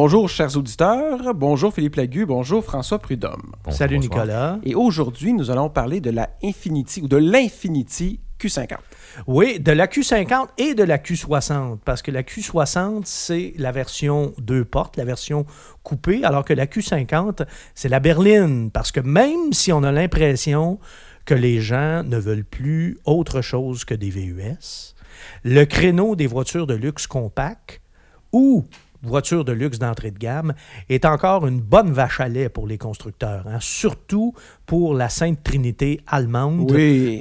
Bonjour chers auditeurs, bonjour Philippe Lagu, bonjour François Prudhomme. Salut Nicolas. Et aujourd'hui, nous allons parler de la Infinity ou de l'Infinity Q50. Oui, de la Q50 et de la Q60, parce que la Q60, c'est la version deux portes, la version coupée, alors que la Q50, c'est la berline, parce que même si on a l'impression que les gens ne veulent plus autre chose que des VUS, le créneau des voitures de luxe compactes ou voiture de luxe d'entrée de gamme, est encore une bonne vache à lait pour les constructeurs, hein. surtout pour la Sainte Trinité allemande,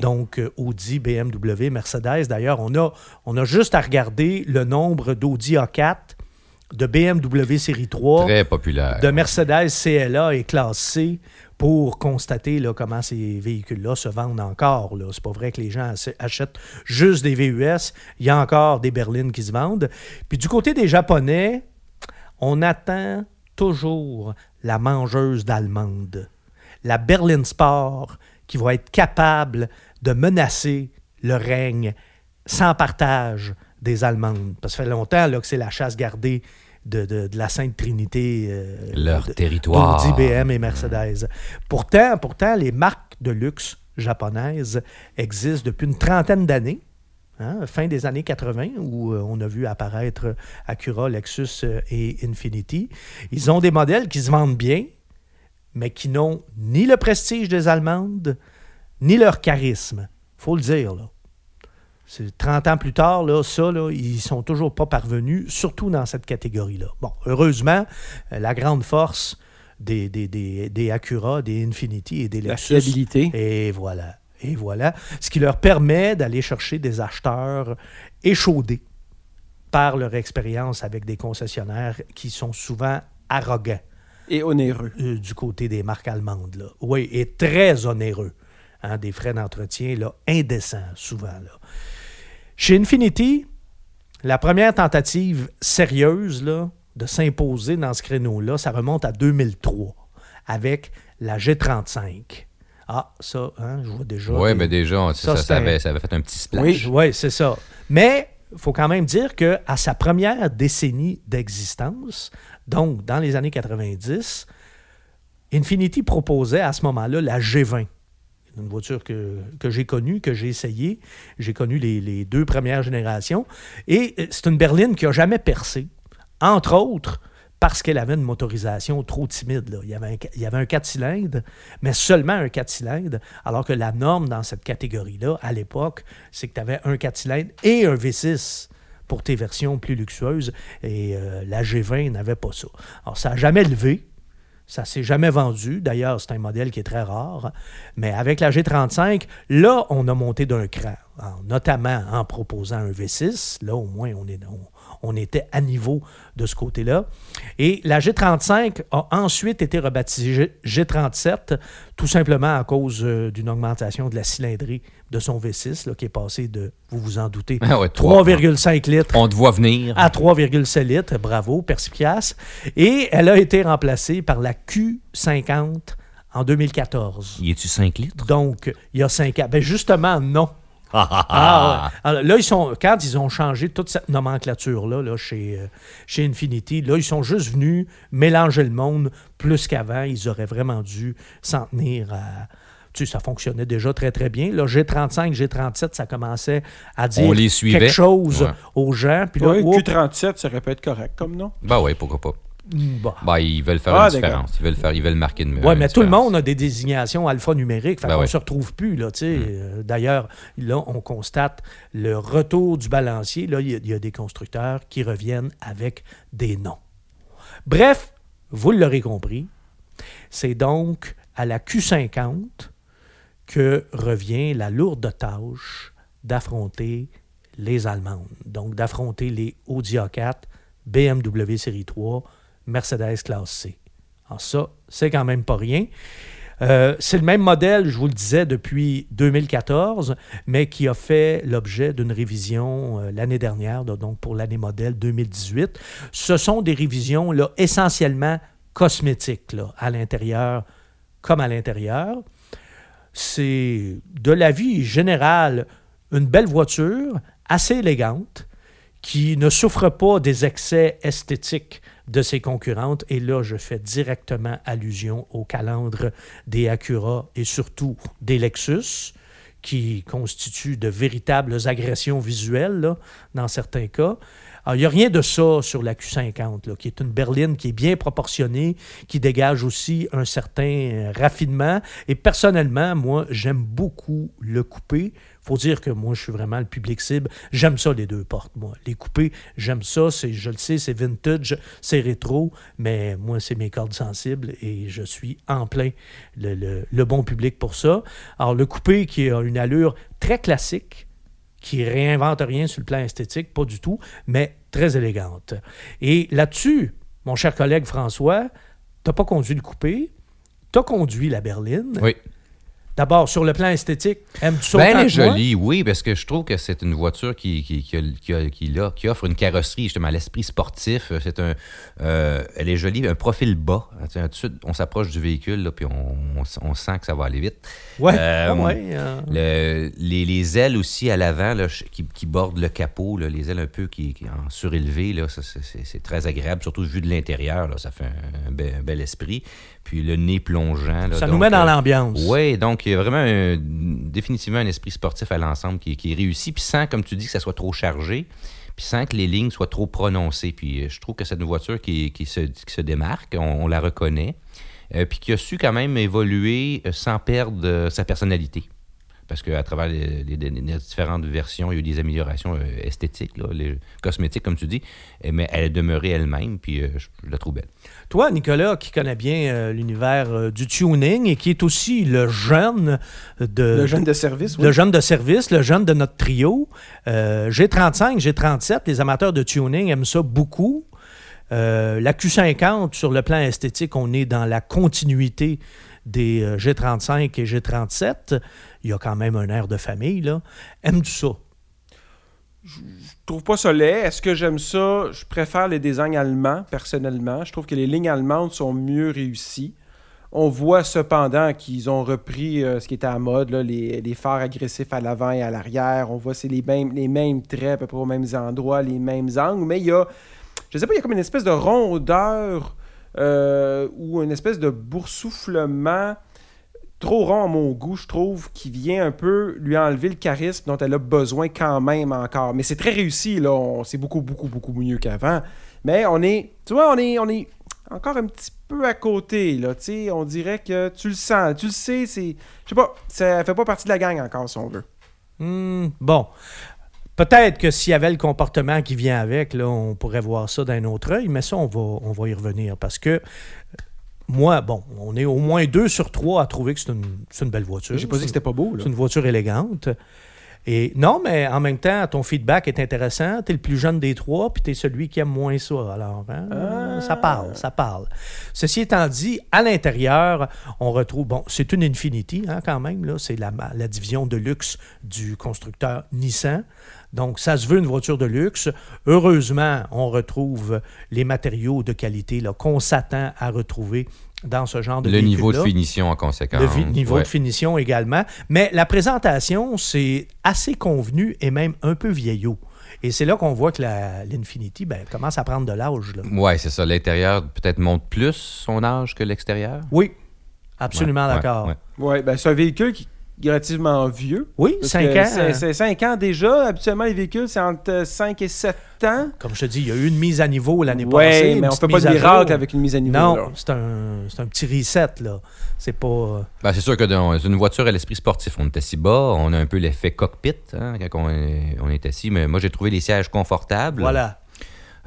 donc euh, Audi, BMW, Mercedes. D'ailleurs, on a, on a juste à regarder le nombre d'Audi A4 de BMW série 3, Très populaire. de Mercedes CLA et classe C pour constater là, comment ces véhicules-là se vendent encore. Ce C'est pas vrai que les gens achètent juste des VUS. Il y a encore des berlines qui se vendent. Puis du côté des Japonais, on attend toujours la mangeuse d'allemande, la Berlin Sport, qui va être capable de menacer le règne sans partage des Allemandes. Parce que ça fait longtemps là, que c'est la chasse gardée de, la Sainte Trinité. Euh, Leur territoire. IBM et Mercedes. Pourtant, pourtant, les marques de luxe japonaises existent depuis une trentaine d'années. Hein, fin des années 80, où euh, on a vu apparaître Acura, Lexus euh, et Infinity. Ils ont des modèles qui se vendent bien, mais qui n'ont ni le prestige des Allemandes, ni leur charisme. faut le dire. Là. 30 ans plus tard, là, ça, là, ils sont toujours pas parvenus, surtout dans cette catégorie-là. Bon, heureusement, euh, la grande force des, des, des, des Acura, des Infinity et des Lexus. La fiabilité. Et voilà. Et voilà. Ce qui leur permet d'aller chercher des acheteurs échaudés par leur expérience avec des concessionnaires qui sont souvent arrogants. Et onéreux. Euh, du côté des marques allemandes. Là. Oui, et très onéreux. Hein, des frais d'entretien là, indécents, souvent. Là. Chez Infinity, la première tentative sérieuse là, de s'imposer dans ce créneau-là, ça remonte à 2003 avec la G35. Ah, ça, hein, je vois déjà. Oui, mais déjà, ça, ça, avait, fait un petit splash. Oui, ouais, c'est ça. Mais il faut quand même dire qu'à sa première décennie d'existence, donc dans les années 90, Infinity proposait à ce moment-là la G20 une voiture que, j'ai connue, que j'ai essayée. J'ai connu les, deux premières générations. Et euh, c'est une berline qui n'a jamais percé, entre autres parce qu'elle avait une motorisation trop timide. Il, y avait un, il y avait un 4 cylindres, mais seulement un 4 cylindres, alors que la norme dans cette catégorie-là, à l'époque, c'est que tu avais un 4 cylindres et un V6 pour tes versions plus luxueuses, et euh, la G20 n'avait pas ça. Alors, ça n'a jamais levé, ça s'est jamais vendu. D'ailleurs, c'est un modèle qui est très rare. Mais avec la G35, là, on a monté d'un cran, notamment en proposant un V6. Là, au moins, on, est, on, était à niveau de ce côté-là. Et la G35 a ensuite été rebaptisée G37, tout simplement à cause euh, d'une augmentation de la cylindrée de son V6, là, qui est passé de, vous vous en doutez, 3,5 ah litres. On te voit venir. À 3,7 litres. Bravo, perspicace. Et elle a été remplacée par la Q50 en 2014. Y est-tu 5 litres? Donc, il y a 5 ans. Ben justement, non. Ah, Alors, là, ils sont, quand ils ont changé toute cette nomenclature-là là, chez, euh, chez Infinity, là, ils sont juste venus mélanger le monde plus qu'avant. Ils auraient vraiment dû s'en tenir à, ça fonctionnait déjà très, très bien. Là, G35, G37, ça commençait à dire quelque chose aux gens. Puis là, Q37, ça aurait pu être correct comme nom. Ben oui, pourquoi pas. Bah. bah. ils veulent faire ah, une différence. Ils veulent, faire, ils veulent marquer une Oui, mais tout le monde a des désignations alphanumériques. Fait ben on ne se retrouve plus. Là, mm. euh, D'ailleurs, là, on constate le retour du balancier. Là, il y, a des constructeurs qui reviennent avec des noms. Bref, vous l'aurez compris, c'est donc à la Q50 que revient la lourde tâche d'affronter les Allemandes. Donc, d'affronter les Audi A4, BMW Série 3, Mercedes Classe C. Alors ça, c'est quand même pas rien. Euh, c'est le même modèle, je vous le disais, depuis 2014, mais qui a fait l'objet d'une révision euh, l'année dernière, donc pour l'année modèle 2018. Ce sont des révisions là, essentiellement cosmétiques à l'intérieur comme à l'intérieur c'est de la vie générale une belle voiture, assez élégante, qui ne souffre pas des excès esthétiques de ses concurrentes. Et là, je fais directement allusion au calandre des Acura et surtout des Lexus, qui constituent de véritables agressions visuelles là, dans certains cas. Il n'y a rien de ça sur la Q50, là, qui est une berline qui est bien proportionnée, qui dégage aussi un certain raffinement. Et personnellement, moi, j'aime beaucoup le coupé faut dire que moi, je suis vraiment le public cible. J'aime ça, les deux portes, moi. Les coupés, j'aime ça. C'est, je le sais, c'est vintage, c'est rétro, mais moi, c'est mes cordes sensibles et je suis en plein le, bon public pour ça. Alors, le coupé qui a une allure très classique, qui réinvente rien sur le plan esthétique, pas du tout, mais très élégante. Et là-dessus, mon cher collègue François, tu n'as pas conduit le coupé, tu as conduit la berline. Oui. D'abord, sur le plan esthétique, aimes-tu ça ben, Elle est jolie, oui, parce que je trouve que c'est une voiture qui, qui, qui, offre une carrosserie, justement, à l'esprit sportif. C'est un, euh, elle est jolie, un profil bas. Tout de suite, on s'approche du véhicule, là, puis on, on, sent que ça va aller vite. Oui, euh, ouais, euh. les, les, ailes aussi à l'avant qui, qui, bordent le capot, là, les ailes un peu qui, en surélevé, c'est très agréable, surtout vu de l'intérieur. Ça fait un, bel, esprit puis le nez plongeant. ça nous met dans l'ambiance. Oui, donc il y a vraiment définitivement un esprit sportif à l'ensemble qui, qui, est réussi, puis sans, comme tu dis, que ça soit trop chargé, puis sans que les lignes soient trop prononcées. Puis euh, je trouve que c'est une voiture qui, qui, se, qui se, démarque, on, la reconnaît, euh, puis qui a su quand même évoluer euh, sans perdre sa personnalité parce qu'à travers les, différentes versions, il y a eu des améliorations esthétiques, les cosmétiques, comme tu dis, mais elle est demeurée elle-même, puis je, la trouve belle. Toi, Nicolas, qui connais bien euh, l'univers euh, du tuning et qui est aussi le jeune de... Le jeune de service, oui. Le jeune de service, le jeune de notre trio. Euh, j'ai 35, j'ai 37. Les amateurs de tuning aiment ça beaucoup. La Q50, sur le plan esthétique, on est dans la continuité des G35 et G37. Il y a quand même un air de famille, là. Aimes-tu ça? Je trouve pas ça laid. Est-ce que j'aime ça? Je préfère les designs allemands, personnellement. Je trouve que les lignes allemandes sont mieux réussies. On voit cependant qu'ils ont repris euh, ce qui était à mode, les, les, phares agressifs à l'avant et à l'arrière. On voit c'est les mêmes, les mêmes traits à peu près aux mêmes endroits, les mêmes angles, mais il y a, je sais pas, il y a comme une espèce de rondeur euh, ou une espèce de boursouflement trop rond à mon goût, je trouve, qui vient un peu lui enlever le charisme dont elle a besoin quand même encore. Mais c'est très réussi, là. C'est beaucoup, beaucoup, beaucoup mieux qu'avant. Mais on est, tu vois, on est, on est encore un petit peu à côté, là. Tu sais, on dirait que tu le sens, tu le sais, c'est... Je sais pas, ça fait pas partie de la gang encore, si on veut. Hmm, bon. Peut-être que s'il y avait le comportement qui vient avec, là, on pourrait voir ça d'un autre œil, mais ça, on va, on va y revenir parce que moi, bon, on est au moins deux sur trois à trouver que c'est une, belle voiture. J'ai pas dit que c'était pas beau. C'est une voiture élégante. Et non, mais en même temps, ton feedback est intéressant. Tu es le plus jeune des trois, puis tu es celui qui aime moins ça. Alors, hein, ah. ça parle, ça parle. Ceci étant dit, à l'intérieur, on retrouve, bon, c'est une Infinity hein, quand même, là. c'est la, la division de luxe du constructeur Nissan. Donc, ça se veut une voiture de luxe. Heureusement, on retrouve les matériaux de qualité qu'on s'attend à retrouver dans ce genre de Le niveau de finition en conséquence. Le niveau de finition également. Mais la présentation, c'est assez convenu et même un peu vieillot. Et c'est là qu'on voit que l'Infinity ben, commence à prendre de l'âge. Oui, c'est ça. L'intérieur peut-être monte plus son âge que l'extérieur? Oui, absolument d'accord. Oui, ouais, ben, c'est un véhicule qui relativement vieux. Oui, 5 ans. C'est 5 ans déjà. Habituellement, les véhicules, c'est entre 5 et 7 ans. Comme je te dis, il y a eu une mise à niveau l'année passée. Oui, mais on ne fait pas de miracle avec une mise à niveau. Non, c'est un, un, petit reset. là. C'est pas. Euh, ben, c'est sûr que c'est une voiture à l'esprit sportif. On est assis bas, on a un peu l'effet cockpit hein, quand on est, on est assis. Mais moi, j'ai trouvé les sièges confortables. Voilà.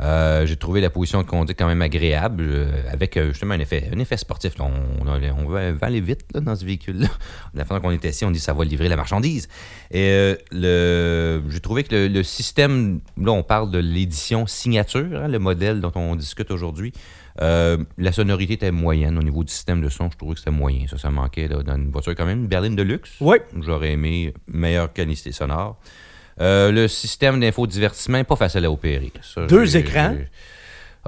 Euh, j'ai trouvé la position de conduite quand même agréable, euh, avec euh, justement un effet, un effet sportif. On, on, veut aller vite dans ce véhicule-là. La fois qu'on était ici, on dit que ça va livrer la marchandise. Et j'ai trouvé que le, système, là, on parle de l'édition signature, hein, le modèle dont on discute aujourd'hui. la sonorité était moyenne au niveau du système de son. Je trouvais que c'était moyen. Ça, ça manquait dans une voiture quand même, une berline de luxe. Oui. J'aurais aimé meilleure qualité sonore. Euh, le système d'infodivertissement n'est pas facile à opérer. Deux écrans.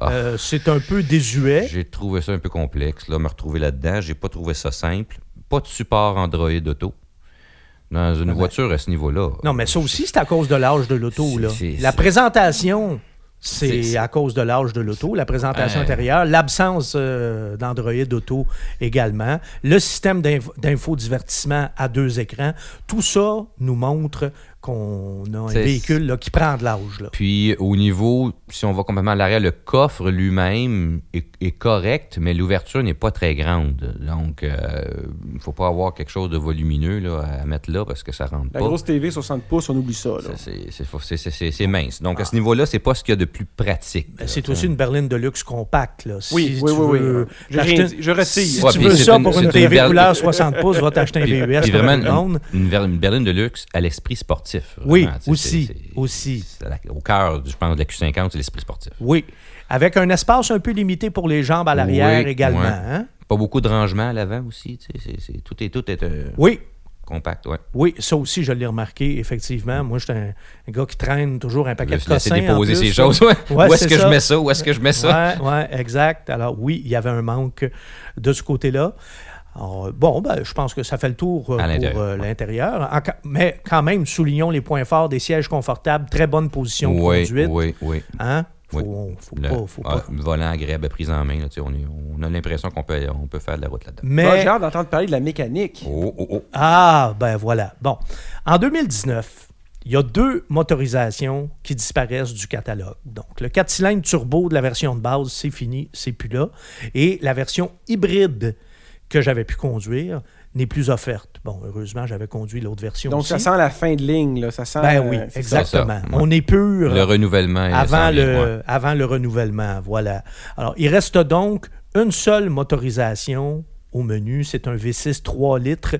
Ah. Euh, c'est un peu désuet. J'ai trouvé ça un peu complexe. Là, me retrouver là-dedans, j'ai pas trouvé ça simple. Pas de support Android Auto. dans une voiture à ce niveau-là. Non, mais ça aussi, c'est à cause de l'âge de l'auto. La présentation, c'est à cause de l'âge de l'auto. La présentation Ouais. intérieure, l'absence euh, d'Android Auto également, le système d'info- d'infodivertissement à deux écrans, tout ça nous montre qu'on a un véhicule là, qui prend de l'âge. Puis au niveau, si on va complètement à l'arrière, le coffre lui-même est, est correct, mais l'ouverture n'est pas très grande. Donc, euh, il ne faut pas avoir quelque chose de volumineux là, à mettre là parce que ça rentre La pas. grosse TV 60 pouces, on oublie ça. C'est- mince. Donc, à ce niveau-là, c'est pas ce qu'il y a de plus pratique. Ben, C'est aussi une berline de luxe compacte. Là. Si Oui, oui, tu oui, veux oui. Je retire. Si Ouais, tu veux ça une- pour une une TV berline- couleur 60 pouces, va t'acheter un VUS. vraiment une berline de luxe à l'esprit sportif. Oui, vraiment. Tu sais, aussi, c'est- c'est- aussi. c'est la- au cœur, je pense, de la Q50, c'est l'esprit sportif. Oui. Avec un espace un peu limité pour les jambes à l'arrière Oui, également. ouais. hein? Pas beaucoup de rangement à l'avant aussi. tu sais, tout est, tout est euh, Oui, compact. Ouais. oui, ça aussi, je l'ai remarqué, effectivement. Moi, j'étais un, un gars qui traîne toujours un paquet de cossins. déposer ces choses. Ouais. Où est-ce que ça. je mets ça? Où est-ce que je mets ça? Oui, exact. Alors, oui, il y avait un manque de ce côté-là. Alors, euh, bon, ben, je pense que ça fait le tour euh, pour l'intérieur, euh, l'intérieur. Mais quand même, soulignons les points forts des sièges confortables, très bonne position de Oui, conduite. oui, oui. Hein? Faut, Oui. faut Le, pas, faut ah, pas. volant agréable à prise en main. là, on, est- on a l'impression qu'on peut, on peut faire de la route là-dedans. Mais... Ah, J'ai hâte d'entendre parler de la mécanique. Oh, oh, oh. Ah, ben voilà. Bon. En 2019, il y a deux motorisations qui disparaissent du catalogue. Donc, le 4 cylindres turbo de la version de base, c'est fini, c'est plus là. Et la version hybride que j'avais pu conduire n'est plus offerte. Bon, heureusement, j'avais conduit l'autre version Donc, aussi. ça sent la fin de ligne. Là. Ça sent, Ben oui, euh, exactement. ça. On est pur Le renouvellement. il avant, le, ouais. avant le renouvellement. Voilà. Alors, il reste donc une seule motorisation au menu. C'est un V6 3 litres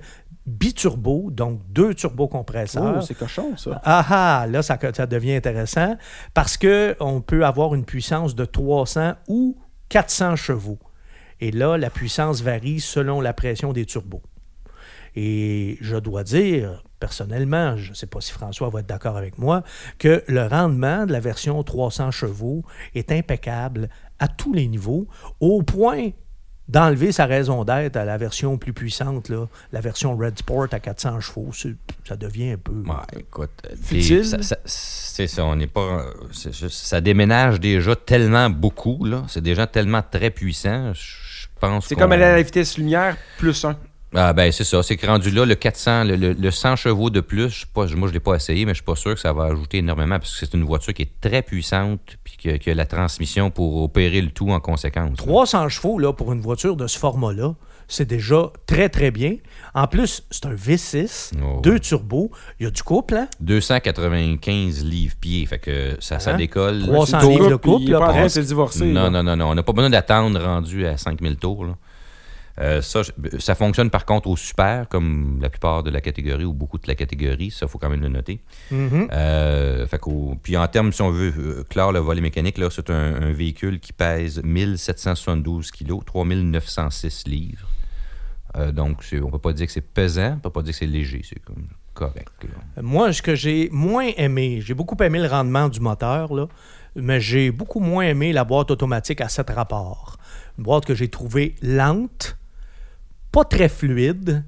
biturbo, donc deux Oh, turbocompresseurs. c'est cochon, ça. Ah ah, là, ça, ça devient intéressant parce qu'on peut avoir une puissance de 300 ou 400 chevaux. Et là, la puissance varie selon la pression des turbos. Et je dois dire, personnellement, je ne sais pas si François va être d'accord avec moi, que le rendement de la version 300 chevaux est impeccable à tous les niveaux, au point d'enlever sa raison d'être à la version plus puissante, là, la version Red Sport à 400 chevaux. Ça devient un peu... Ouais, écoute, euh, Futile. des- ça- ça- c'est ça, on n'est pas. euh, ça déménage déjà tellement beaucoup, là. C'est déjà tellement très puissant. Je pense C'est comme aller à la vitesse lumière plus un. Ah, ben, c'est ça. C'est que rendu là, le 400, le, le- le 100 chevaux de plus, je suis pas, moi, je ne l'ai pas essayé, mais je suis pas sûr que ça va ajouter énormément parce que c'est une voiture qui est très puissante puis que, que la transmission pour opérer le tout en conséquence. 300 chevaux là, pour une voiture de ce format-là, c'est déjà très, très bien. En plus, c'est un V6, Oh, deux turbos. Il y a du couple, hein? 295 livres-pieds. Fait que ça, ça Hein? décolle. 300 Tôt- livres de couple, Il là, pas se divorcer. Non, là. non, non, non. On n'a pas besoin d'attendre rendu à 5000 tours. là. Euh, ça, ça fonctionne par contre au super, comme la plupart de la catégorie ou beaucoup de la catégorie. Ça, il faut quand même le noter. Mhm. Euh, fait puis en termes, si on veut euh, clore le volet mécanique, là, c'est un, un véhicule qui pèse 1772 kg, 3906 livres. Euh, donc, on peut pas dire que c'est pesant, on peut pas dire que c'est léger, c'est correct. là. Moi, ce que j'ai moins aimé, j'ai beaucoup aimé le rendement du moteur, là, mais j'ai beaucoup moins aimé la boîte automatique à 7 rapports. Une boîte que j'ai trouvée lente, pas très fluide.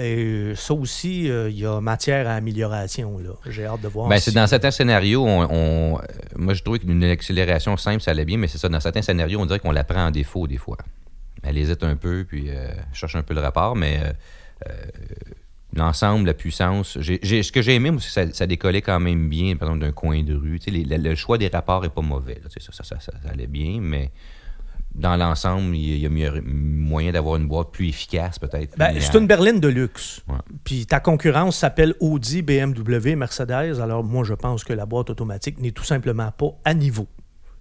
Et ça aussi, euh, il y a matière à amélioration. J'ai hâte de voir. Ben, si- c'est dans certains scénarios, on, on- euh, moi je trouvais qu'une accélération simple, ça allait bien, mais c'est ça, dans certains scénarios, on dirait qu'on la prend en défaut des fois. Elle hésite un peu, puis euh, cherche un peu le rapport, mais euh, euh, l'ensemble, la puissance, ce que j'ai aimé, moi, c'est que ça, ça décollait quand même bien, par exemple, d'un coin de rue. Les- le, le choix des rapports est pas mauvais. là. Ça- ça allait bien, mais dans l'ensemble, il y a- mieux- moyen d'avoir une boîte plus efficace, peut-être. Ben, c'est une berline de luxe. Ouais. Puis ta concurrence s'appelle Audi, BMW, Mercedes. Alors moi, je pense que la boîte automatique n'est tout simplement pas à niveau.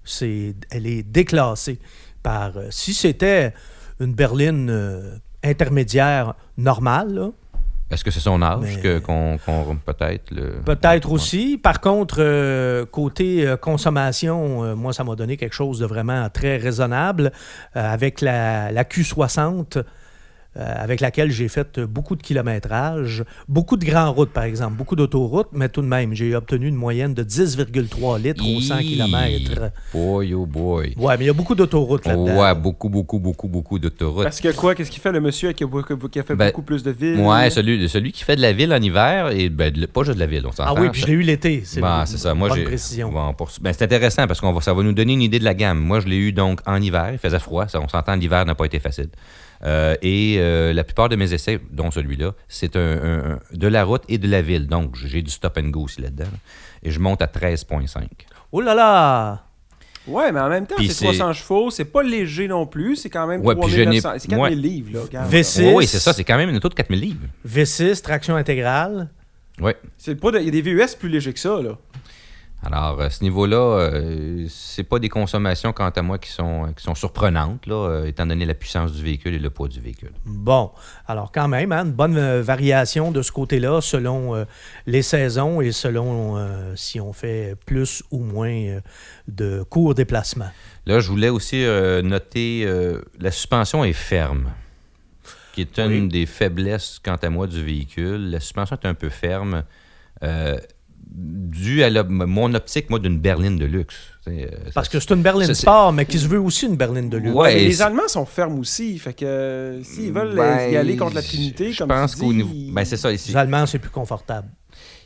C'est, elle est déclassée par... euh, si c'était une berline euh, intermédiaire normale, là, Est-ce que c'est son âge Mais- que, qu'on, peut-être? le- Peut-être aussi. Par contre, euh, côté euh, consommation, euh, moi, ça m'a donné quelque chose de vraiment très raisonnable. Avec la, la Q60, euh, avec laquelle j'ai fait beaucoup de kilométrage, beaucoup de grandes routes, par exemple, beaucoup d'autoroutes, mais tout de même, j'ai obtenu une moyenne de 10,3 litres au 100 km. Boy, oh boy. Ouais, mais il y a beaucoup d'autoroutes là-dedans. Ouais, beaucoup, beaucoup, beaucoup, beaucoup d'autoroutes. Parce que quoi, qu'est-ce qu'il fait le monsieur qui a, qui a fait Ben, beaucoup plus de villes? Ouais, celui, celui qui fait de la ville en hiver, et ben, de- pas juste de la ville, on s'entend. Ah oui, puis je l'ai eu l'été. C'est Ben, ça. Moi, bonne j'ai. précision. Bon, pour- ben, c'est intéressant parce que ça va nous donner une idée de la gamme. Moi, je l'ai eu donc en hiver. Il faisait froid. Ça, on s'entend, l'hiver n'a pas été facile. Euh, et euh, la plupart de mes essais, dont celui-là, c'est un, un- un- de la route et de la ville. Donc, j'ai du stop and go aussi là-dedans. là. Et je monte à 13,5. Oh là là! Ouais, mais en même temps, c'est c'est- 300 chevaux, c'est pas léger non plus, c'est quand même Ouais, puis je n'ai- 3900, c'est 4000 ouais. livres, là. regarde. V6. Oui, oui, c'est ça. C'est quand même une auto de 4000 livres. V6, traction intégrale. Oui. C'est pas de- Il y a des VUS plus légers que ça, là. Alors, à ce niveau-là, euh, c'est pas des consommations, quant à moi, qui sont, qui sont surprenantes, là, euh, étant donné la puissance du véhicule et le poids du véhicule. Bon, alors quand même, hein, une bonne euh, variation de ce côté-là selon euh, les saisons et selon euh, si on fait plus ou moins euh, de courts déplacements. Là, je voulais aussi euh, noter euh, la suspension est ferme, qui est une Oui. des faiblesses, quant à moi, du véhicule. La suspension est un peu ferme, euh, dû à la- mon optique, moi, d'une berline de luxe. Euh, Parce ça- que c'est une berline sport, mais qui se veut aussi une berline de luxe. Ouais, mais et les Allemands sont fermes aussi, fait que euh, s'ils veulent Ben, y aller contre la Trinité, je comme pense tu qu'au dis, niveau. Ben, c'est ça, ici. Les Allemands, c'est plus confortable.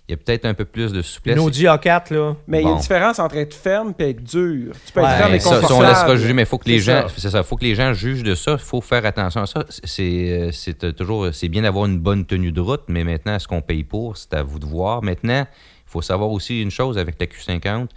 Il y a peut-être un peu plus de souplesse. Une Audi A4, là. Mais il y a une différence entre être ferme et être dur. Tu peux être Ouais, ferme Ben, et ça, ça, on confortable. laissera juger, mais il faut que les C'est gens, ça. c'est ça, faut que les gens jugent de ça. Il faut faire attention à ça. C'est, c'est euh, toujours, c'est bien d'avoir une bonne tenue de route, mais maintenant, ce qu'on paye pour, c'est à vous de voir. Maintenant, faut savoir aussi une chose avec la Q50.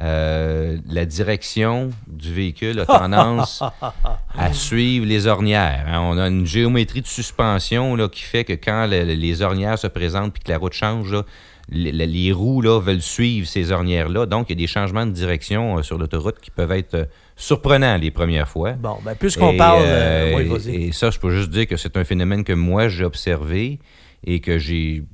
euh, la direction du véhicule a tendance à suivre les ornières. hein. On a une géométrie de suspension là, qui fait que quand le- le- les ornières se présentent puis que la route change, là, les, roues là, veulent suivre ces ornières-là. Donc, il y a des changements de direction euh, sur l'autoroute qui peuvent être euh, surprenants les premières fois. Bon, ben, puisqu'on parle. oui, et ça, je peux juste dire que c'est un phénomène que moi, j'ai observé et que j'ai,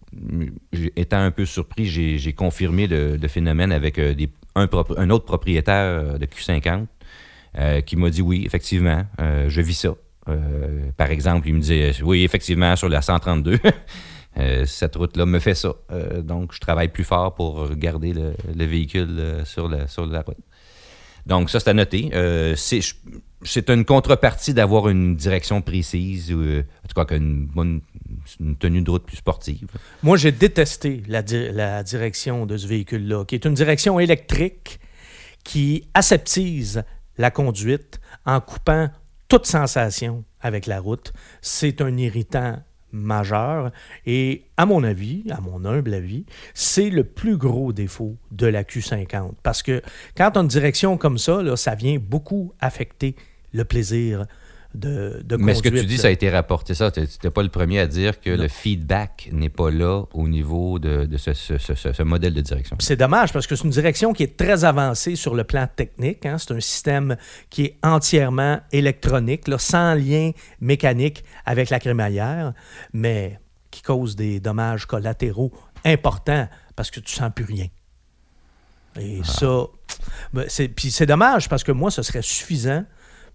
étant un peu surpris, j'ai, confirmé le, phénomène avec euh, un, autre propriétaire euh, de Q50 euh, qui m'a dit oui, effectivement, je vis ça. Par exemple, il me disait oui, effectivement, sur la 132. euh, cette route-là me fait ça. Donc, je travaille plus fort pour garder le, le véhicule sur, la, sur la route. Donc, ça, c'est à noter. C'est une contrepartie d'avoir une direction précise, ou, euh, en tout cas, qu'une bonne une tenue de route plus sportive. Moi, j'ai détesté la, la direction de ce véhicule-là, qui est une direction électrique qui aseptise la conduite en coupant toute sensation avec la route. C'est un irritant majeur et, à mon avis, à mon humble avis, c'est le plus gros défaut de la Q50. Parce que quand on a une direction comme ça, là, ça vient beaucoup affecter le plaisir de, de Mais ce que tu dis, ça a été rapporté. Ça, tu n'étais pas le premier à dire que Non. le feedback n'est pas là au niveau de, de ce, ce- ce- ce- ce modèle de direction. C'est dommage parce que c'est une direction qui est très avancée sur le plan technique. hein. C'est un système qui est entièrement électronique, là, sans lien mécanique avec la crémaillère, mais qui cause des dommages collatéraux importants parce que tu sens plus rien. Et ça, ben, c'est, puis c'est dommage parce que moi, ce serait suffisant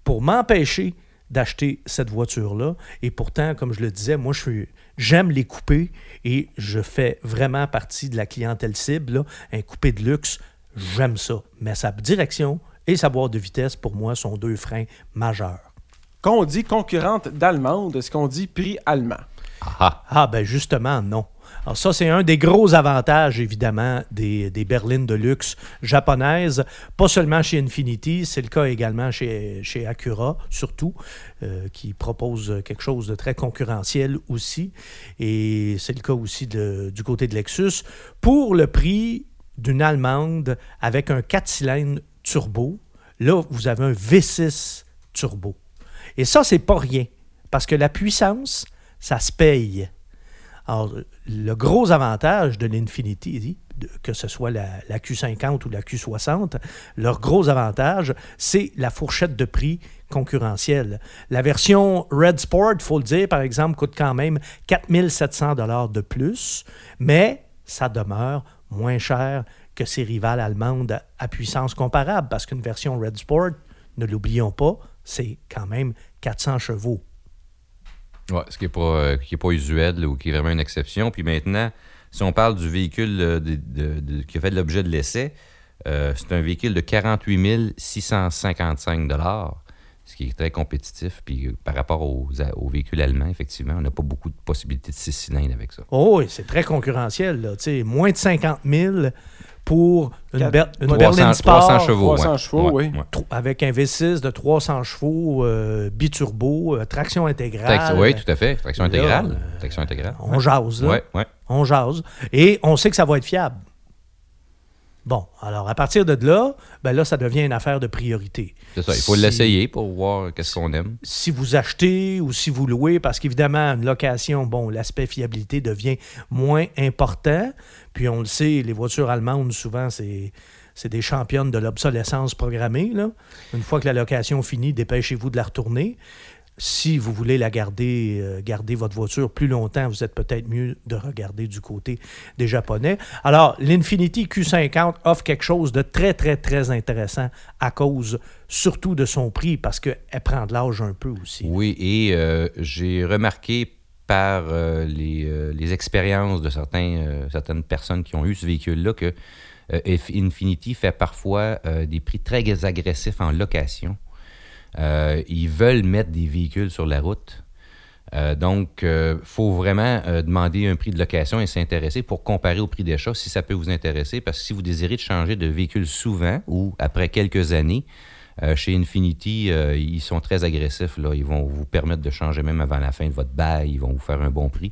pour m'empêcher d'acheter cette voiture-là. Et pourtant, comme je le disais, moi, je suis, j'aime les coupés et je fais vraiment partie de la clientèle cible. là. Un coupé de luxe, j'aime ça. Mais sa direction et sa boîte de vitesse, pour moi, sont deux freins majeurs. Quand on dit concurrente d'allemande, est-ce qu'on dit prix allemand? Ah, ah. Ah, ben justement, non. Alors ça, c'est un des gros avantages, évidemment, des, berlines de luxe japonaises. Pas seulement chez Infinity, c'est le cas également chez, chez Acura, surtout, euh, qui propose quelque chose de très concurrentiel aussi. Et c'est le cas aussi du côté de Lexus. Pour le prix d'une Allemande avec un 4 cylindres turbo, là, vous avez un V6 turbo. Et ça, c'est pas rien. Parce que la puissance, ça se paye. Alors, le gros avantage de l'Infinity, que ce soit la, la Q50 ou la Q60, leur gros avantage, c'est la fourchette de prix concurrentielle. La version Red Sport, il faut le dire, par exemple, coûte quand même 4700 dollars de plus, mais ça demeure moins cher que ses rivales allemandes à puissance comparable, parce qu'une version Red Sport, ne l'oublions pas, c'est quand même 400 chevaux. Ouais, ce qui n'est pas, euh, est pas usuel ou qui est vraiment une exception. Puis maintenant, si on parle du véhicule euh, qui a fait l'objet de l'essai, euh, c'est un véhicule de 48 655 ce qui est très compétitif. Puis par rapport aux, aux véhicules allemands, effectivement, on n'a pas beaucoup de possibilités de six cylindres avec ça. Oh, oui, c'est très concurrentiel. Là. Moins de 50 000 pour une, Ber- une 300, berline Sport 300 chevaux. 300 ouais. chevaux, Ouais, oui. ouais. avec un V6 de 300 chevaux, euh, biturbo, euh, traction intégrale. Oui, tout à fait. Traction Là, intégrale. euh, Traction intégrale. On jase, là. On jase. Et on sait que ça va être fiable. Bon, alors à partir de là, ben là, ça devient une affaire de priorité. C'est ça. Il faut Si- l'essayer pour voir qu'est-ce qu'on aime. si vous achetez ou si vous louez, parce qu'évidemment, une location, bon, l'aspect fiabilité devient moins important. Puis on le sait, les voitures allemandes, souvent, c'est. C'est des championnes de l'obsolescence programmée. Là. Une fois que la location finit, dépêchez-vous de la retourner. Si vous voulez la garder, euh, garder votre voiture plus longtemps, vous êtes peut-être mieux de regarder du côté des Japonais. Alors, l'Infinity Q50 offre quelque chose de très, très, très intéressant à cause surtout de son prix, parce qu'elle prend de l'âge un peu aussi. Oui, et euh, j'ai remarqué par euh, les, expériences de certains, certaines personnes qui ont eu ce véhicule-là que Inf- Infinity fait parfois des prix très agressifs en location. Euh, ils veulent mettre des véhicules sur la route. Euh, donc, il faut vraiment euh, demander un prix de location et s'intéresser pour comparer au prix d'achat si ça peut vous intéresser. Parce que si vous désirez changer de véhicule souvent ou après quelques années, euh, chez Infinity, euh, ils sont très agressifs. Là. Ils vont vous permettre de changer même avant la fin de votre bail. Ils vont vous faire un bon prix.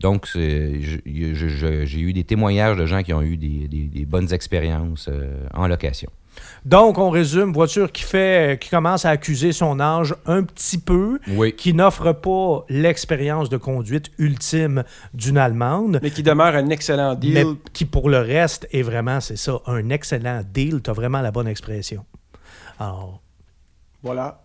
Donc, j'ai eu des témoignages de gens qui ont eu des, bonnes expériences euh, en location. Donc, on résume, voiture qui fait, qui commence à accuser son âge un petit peu, Oui. qui n'offre pas l'expérience de conduite ultime d'une Allemande, Mais qui demeure un excellent deal. mais qui pour le reste est vraiment, c'est ça, un excellent deal. Tu as vraiment la bonne expression. Alors, Voilà.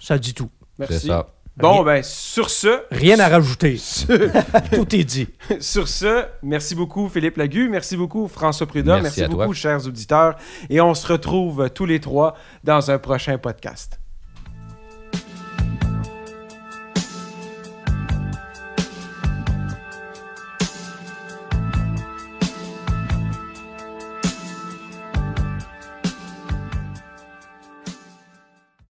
ça dit tout. Merci. C'est ça. Bon, ben, sur ce, Rien à rajouter. tout est dit. sur ce, merci beaucoup Philippe Lagu, merci beaucoup François Prudhomme, Merci merci, à toi. beaucoup chers auditeurs, et on se retrouve tous les trois dans un prochain podcast.